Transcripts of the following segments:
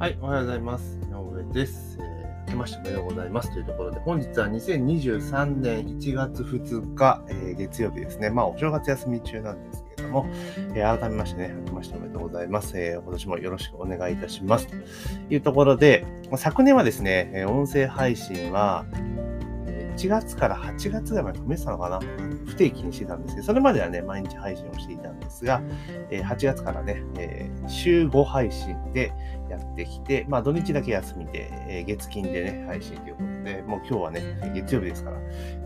はい、おはようございます。井上です。えー、明けましておめでとうございますというところで、本日は2023年1月2日、えー月曜日ですね。まあ、お正月休み中なんですけれども、えー改めましてね、明けましておめでとうございます。えー今年もよろしくお願いいたします。というところで、昨年はですね、音声配信は、えー1月から8月ぐらいまで止めてたのかな？不定期にしてたんですけど、それまではね、毎日配信をしていたんですが、えー8月からね、えー週5配信でやってきて、まあ土日だけ休みで、えー月金でね、配信ということで、もう今日はね、月曜日ですから、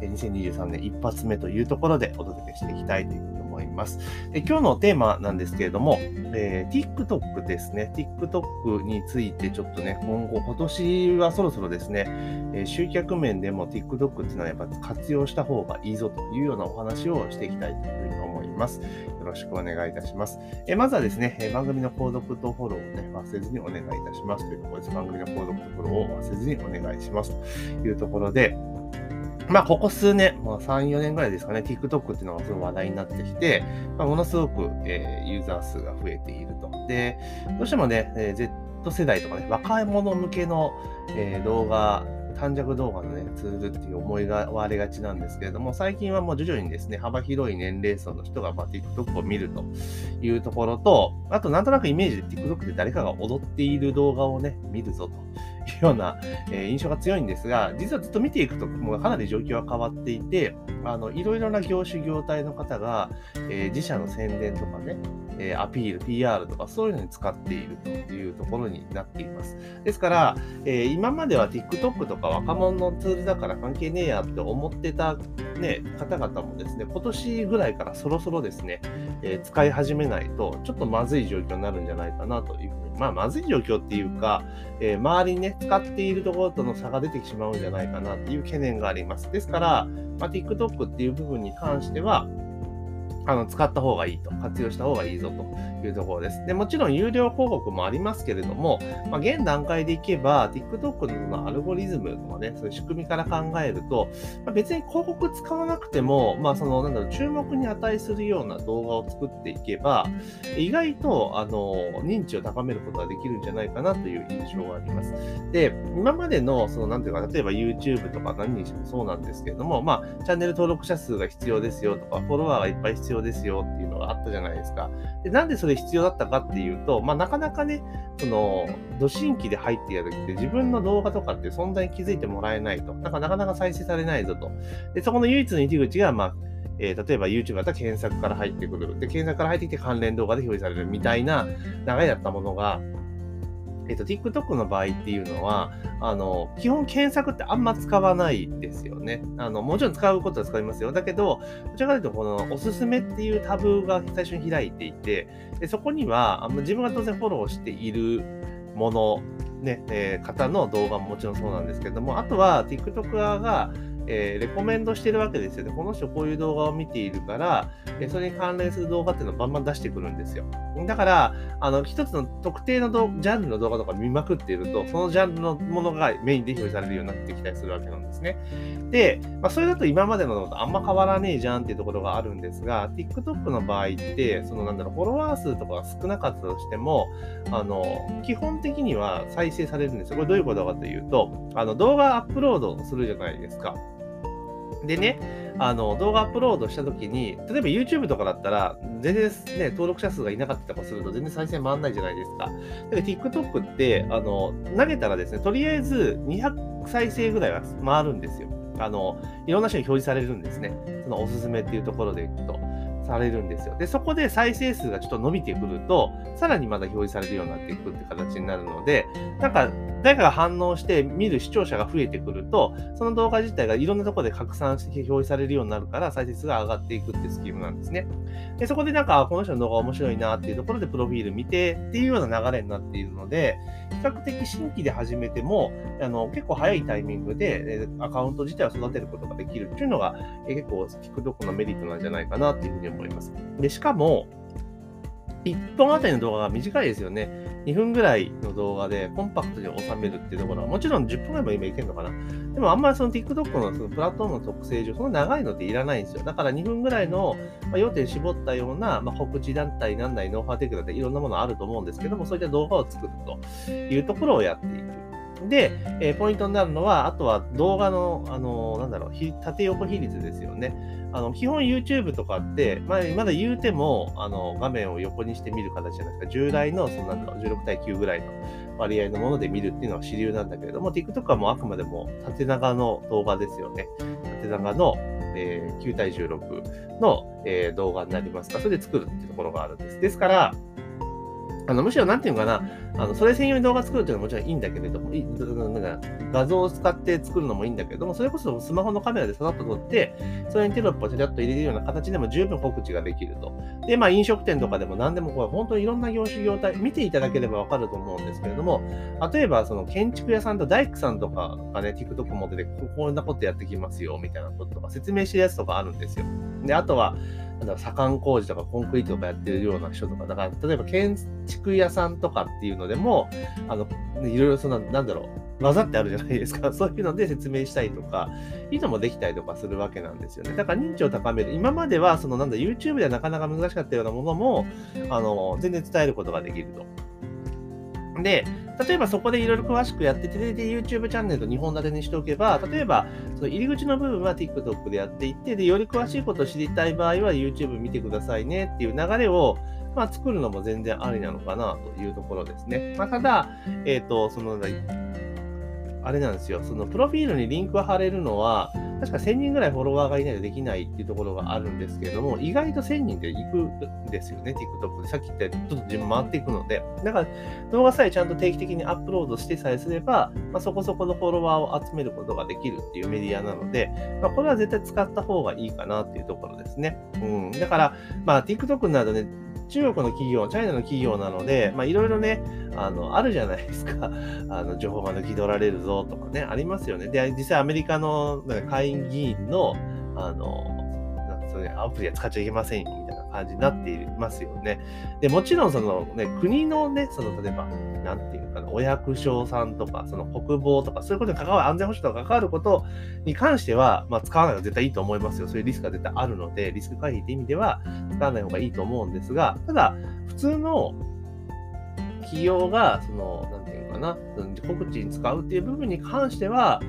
えー2023年一発目というところでお届けしていきたいという思います。で今日のテーマなんですけれども、えー TikTok ですね。TikTok についてちょっとね、今後、今年はそろそろですね、えー集客面でも TikTok っていうのはやっぱ活用した方がいいぞというようなお話をしていきたいというふうに思います。よろしくお願いいたします。えーまずはですね、え番組の購読とフォローをね、忘れずにお願いいたしますというところです。番組の購読とフォローを忘れずにお願いしますというところで、まあ、ここ数年、まあ、3、4年ぐらいですかね、TikTok っていうのがすごい話題になってきて、まあ、ものすごく、えーユーザー数が増えていると。で、どうしてもね、えー Z 世代とかね、若い者向けの、えー動画、短尺動画のね、ツールっていう思いが割れがちなんですけれども、最近はもう徐々にですね、幅広い年齢層の人が、まあ、TikTok を見るというところと、あとなんとなくイメージで TikTok で誰かが踊っている動画をね、見るぞというような、えー印象が強いんですが、実はずっと見ていくと、もうかなり状況は変わっていて、あの、いろいろな業種業態の方が、えー自社の宣伝とかね、えアピール、PR とかそういうのに使っているというところになっています。ですから、え今までは TikTok とか若者のツールだから関係ねえやって思ってた、ね、方々もですね、今年ぐらいからそろそろですね、え使い始めないと、ちょっとまずい状況になるんじゃないかなというふうに、まあ、まずい状況っていうか、え周りにね、使っているところとの差が出てしまうんじゃないかなっていう懸念があります。ですから、まあ、TikTok っていう部分に関しては、あの、使った方がいいと、活用した方がいいぞというところです。で、もちろん有料広告もありますけれども、まあ、現段階でいけば、TikTok のアルゴリズムとかね、そういう仕組みから考えると、まあ、別に広告使わなくても、まあ、その、なんだろう、注目に値するような動画を作っていけば、意外と、あの、認知を高めることができるんじゃないかなという印象があります。で、今までの、その、なんていうか、例えば YouTube とか何にしてもそうなんですけれども、まあ、チャンネル登録者数が必要ですよとか、フォロワーがいっぱい必要要ですよっていうのがあったじゃないですか。で、なんでそれ必要だったかっていうと、まあ、なかなかね、その、土新規で入ってやるって自分の動画とかって存在に気づいてもらえないと。だかなかなか再生されないぞと。で、そこの唯一の入り口が、まあ、えー例えば YouTube だったら検索から入ってくる。で、検索から入ってきて関連動画で表示されるみたいな流れだったものが、えっと、TikTok の場合っていうのは、あの、基本検索ってあんま使わないですよね。あの、もちろん使うことは使いますよ。だけど、どちらかというと、このおすすめっていうタブが最初に開いていて、でそこには、あの自分が当然フォローしているもの、ね、えー方の動画ももちろんそうなんですけども、あとは TikToker が、えーレコメンドしてるわけですよね。この人こういう動画を見ているから、えーそれに関連する動画っていうのをバンバン出してくるんですよ。だから、あの、一つの特定の動ジャンルの動画とか見まくっていると、そのジャンルのものがメインで表示されるようになってきたりするわけなんですね。で、まあ、それだと今までののとあんま変わらねえじゃんっていうところがあるんですが、TikTok の場合って、そのなんだろう、フォロワー数とかが少なかったとしても、あの、基本的には再生されるんですよ。これどういうことかというと、あの、動画アップロードするじゃないですか。でね、あの動画アップロードしたときに、例えば YouTube とかだったら、全然ね、登録者数がいなかったりとかすると全然再生回んないじゃないですか。だけど TikTok って、あの、投げたらですね、とりあえず200再生ぐらいは回るんですよ。あの、いろんな人に表示されるんですね。そのおすすめっていうところでいくと。されるんですよ。で、そこで再生数がちょっと伸びてくると、さらにまだ表示されるようになっていくって形になるので、なんか、誰かが反応して見る視聴者が増えてくると、その動画自体がいろんなところで拡散して表示されるようになるから、再生数が上がっていくってスキームなんですね。で、そこでなんか、この人の動画面白いなっていうところでプロフィール見てっていうような流れになっているので、比較的新規で始めても、あの、結構早いタイミングで、アカウント自体を育てることができるっていうのが、結構 TikTok のメリットなんじゃないかなっていうふうに思います。で、しかも、1本あたりの動画が短いですよね。2分ぐらいの動画でコンパクトに収めるっていうところは、もちろん10分ぐらいも今いけるのかな。でもあんまりその TikTok のそのプラットフォームの特性上、その長いのっていらないんですよ。だから2分ぐらいの、ま要点絞ったような、まあ、告知団体なんないノウハウテクだっていろんなものあると思うんですけども、そういった動画を作るというところをやっていく。で、えー、ポイントになるのは、あとは動画の、あのー、なんだろう、縦横比率ですよね。あの基本 YouTube とかって、まあ、まだ言うてもあの画面を横にして見る形じゃないですか。従来のそのなんだろう16対9ぐらいの割合のもので見るっていうのは主流なんだけれども、TikTok はもうあくまでも縦長の動画ですよね。縦長の、えー、9対16の、え、動画になりますか、それで作るっていうところがあるんです。ですから、あのむしろなんていうのかな、あのそれ専用に動画作るっていうのはもちろんいいんだけれども、なんか画像を使って作るのもいいんだけれども、それこそスマホのカメラでささっと撮って、それにテロップをちゃちゃっと入れるような形でも十分告知ができると。で、まあ飲食店とかでも何でもこう、本当にいろんな業種業態、見ていただければわかると思うんですけれども、例えばその建築屋さんと大工さんとかがね、TikTok 持ってて、こんなことやってきますよ、みたいなこととか説明してるやつとかあるんですよ。で、あとは、なん左官工事とかコンクリートとかやってるような人とか、だから例えば建築屋さんとかっていうのでも、あの、いろいろその、なんだろう、混ざってあるじゃないですか。そういうので説明したりとか、いいのもできたりとかするわけなんですよね。だから認知を高める。今までは、そのなんだ、YouTube ではなかなか難しかったようなものも、あの、全然伝えることができると。で、例えばそこでいろいろ詳しくやってて、で、YouTube チャンネルと2本立てにしておけば、例えば、その入り口の部分は TikTok でやっていって、で、より詳しいことを知りたい場合は YouTube 見てくださいねっていう流れを、まあ、作るのも全然ありなのかなというところですね。まあ、ただ、えっ、ー、と、その、あれなんですよ、そのプロフィールにリンクを貼れるのは、確か1000人ぐらいフォロワーがいないとできないっていうところがあるんですけれども、意外と1000人で行くんですよね、TikTok で。さっき言ったように、ちょっと自分回っていくので。だから、動画さえちゃんと定期的にアップロードしてさえすれば、まあ、そこそこのフォロワーを集めることができるっていうメディアなので、まあ、これは絶対使った方がいいかなっていうところですね。うん。だから、まあ、TikTok などね、中国の企業、チャイナの企業なので、まあいろいろね、あの、あるじゃないですか。あの、情報が抜き取られるぞとかね、ありますよね。で、実際アメリカの下院議員の、あの、なんそれアプリは使っちゃいけませんよ、感じになっていますよね。で、もちろんそのね、国のね、その例えば、なんていうかな、お役所さんとか、その国防とか、そういうことに関わる、安全保障とか関わることに関しては、まあ、使わないのが絶対いいと思いますよ。そういうリスクが絶対あるので、リスク回避って意味では使わない方がいいと思うんですが、ただ、普通の企業が、その、なんていうのかな、告知に使うっていう部分に関しては、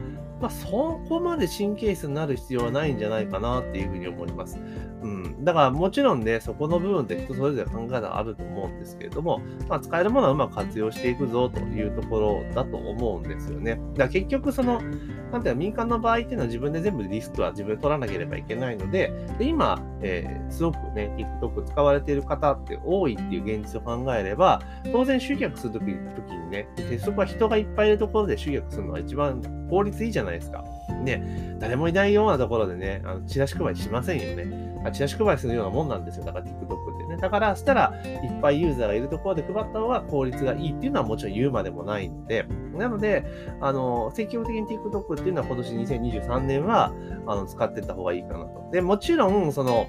まあ、そこまで神経質になる必要はないんじゃないかなっていうふうに思います。うん。だからもちろんね、そこの部分って人それぞれ考えがあると思うんですけれども、まあ、使えるものはうまく活用していくぞというところだと思うんですよね。だから結局その、なんていうの、民間の場合っていうのは自分で全部リスクは自分で取らなければいけないので、で今、えー、すごくね、TikTok 使われている方って多いっていう現実を考えれば、当然集客するときにね、鉄則は人がいっぱいいるところで集客するのが一番効率いいじゃないないですか。ね、誰もいないようなところでね、あのチラシ配りしませんよね。チラシ配りするようなもんなんですよ。だから TikTok ってね。だから、したら、いっぱいユーザーがいるところで配った方が効率がいいっていうのはもちろん言うまでもないんで、なので、あの、積極的に TikTok っていうのは今年2023年は、あの、使っていった方がいいかなと。で、もちろん、その、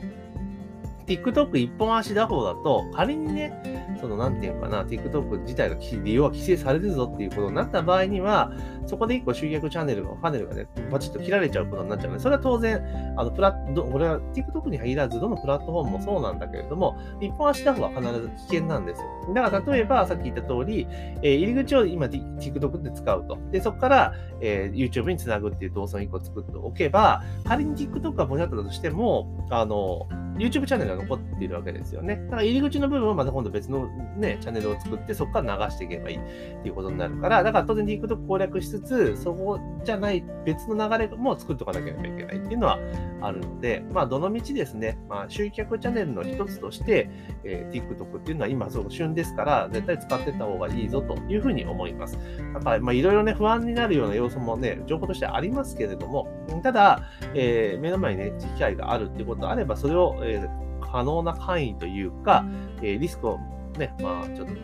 TikTok 一本足打法だと、仮にね、その、なんていうかな、TikTok 自体が利用は規制されるぞっていうことになった場合には、そこで一個集客チャンネルが、パネルがね、バチッと切られちゃうことになっちゃうので、それは当然、あの、プラッ、これは TikTok に限らず、どのプラットフォームもそうなんだけれども、一本足打法は必ず危険なんですよ。だから例えば、さっき言った通り、えー、入り口を今 TikTok で使うと。で、そこから、えー、YouTube につなぐっていう動作を一個作っておけば、仮に TikTok がポシャったとしても、あの、YouTube チャンネルが残っているわけですよね。だから入り口の部分はまた今度別のね、チャンネルを作ってそこから流していけばいいっていうことになるから、だから当然 TikTok 攻略しつつ、そこじゃない別の流れも作っておかなければいけないっていうのはあるので、まあどのみちですね、まあ集客チャンネルの一つとして、えー、TikTok っていうのは今そう旬ですから、絶対使ってた方がいいぞというふうに思います。だからまあいろいろね、不安になるような要素もね、情報としてありますけれども、ただ、えー、目の前にね、機会があるっていうことあれば、それを、えー、可能な範囲というか、えー、リスクをね、まあ、ちょっと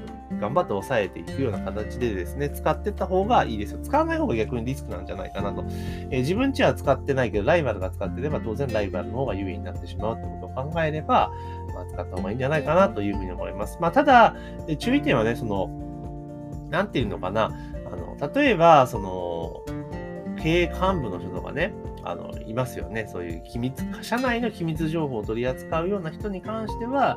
頑張って抑えていくような形でですね、使っていった方がいいですよ。使わない方が逆にリスクなんじゃないかなと。えー、自分ちは使ってないけど、ライバルが使ってれば、当然ライバルの方が優位になってしまうってことを考えれば、まあ、使った方がいいんじゃないかなというふうに思います。まあ、ただ、注意点はね、その、なんていうのかな、あの、例えば、その、経営幹部の人とかね、あの、いますよね。そういう機密、社内の機密情報を取り扱うような人に関しては、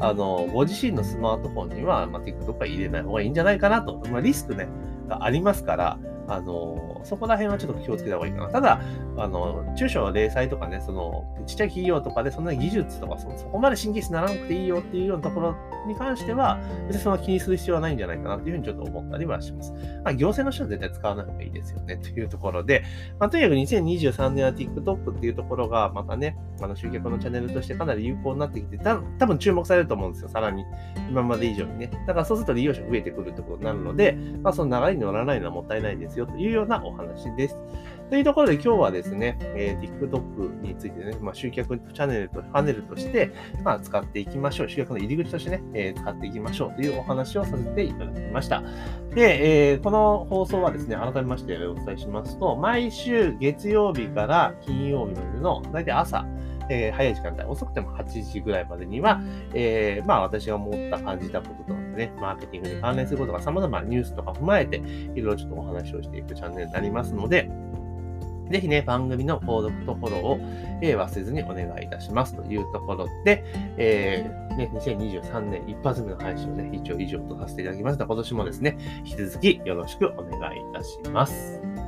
あの、ご自身のスマートフォンには、まあ、TikTok は入れない方がいいんじゃないかなと。まあ、リスクね、がありますから、あの、そこら辺はちょっと気をつけた方がいいかな。ただ、あの、中小零細とかね、その、ちっちゃい企業とかでそんな技術とかそ、そこまで神経質にならなくていいよっていうようなところに関しては、別にその気にする必要はないんじゃないかなっていうふうにちょっと思ったりはします。まあ、行政の人は絶対使わない方がいいですよね、というところで、まあ、とにかく2023年は TikTok っていうところが、またね、あの集客のチャンネルとしてかなり有効になってきて、た多分注目されると思うんですよ、さらに。今まで以上にね。だからそうすると利用者増えてくるってことになるので、まあ、その流れに乗らないのはもったいないですよ、というようなお話です。というところで今日はですね、えー、TikTok についてね、まあ、集客チャンネルと、パネルとして、まあ、使っていきましょう。集客の入り口としてね、えー、使っていきましょうというお話をさせていただきました。で、えー、この放送はですね、改めましてお伝えしますと、毎週月曜日から金曜日までの、だいたい朝、えー、早い時間帯、遅くても8時ぐらいまでには、えー、まあ私が思った感じたこととね、マーケティングに関連することが様々なニュースとか踏まえて、いろいろちょっとお話をしていくチャンネルになりますので、ぜひね、番組の購読とフォローを、えー、忘れずにお願いいたします。というところで、えー、ね、2023年一発目の配信をね、一応以上とさせていただきます。ので、今年もですね、引き続きよろしくお願いいたします。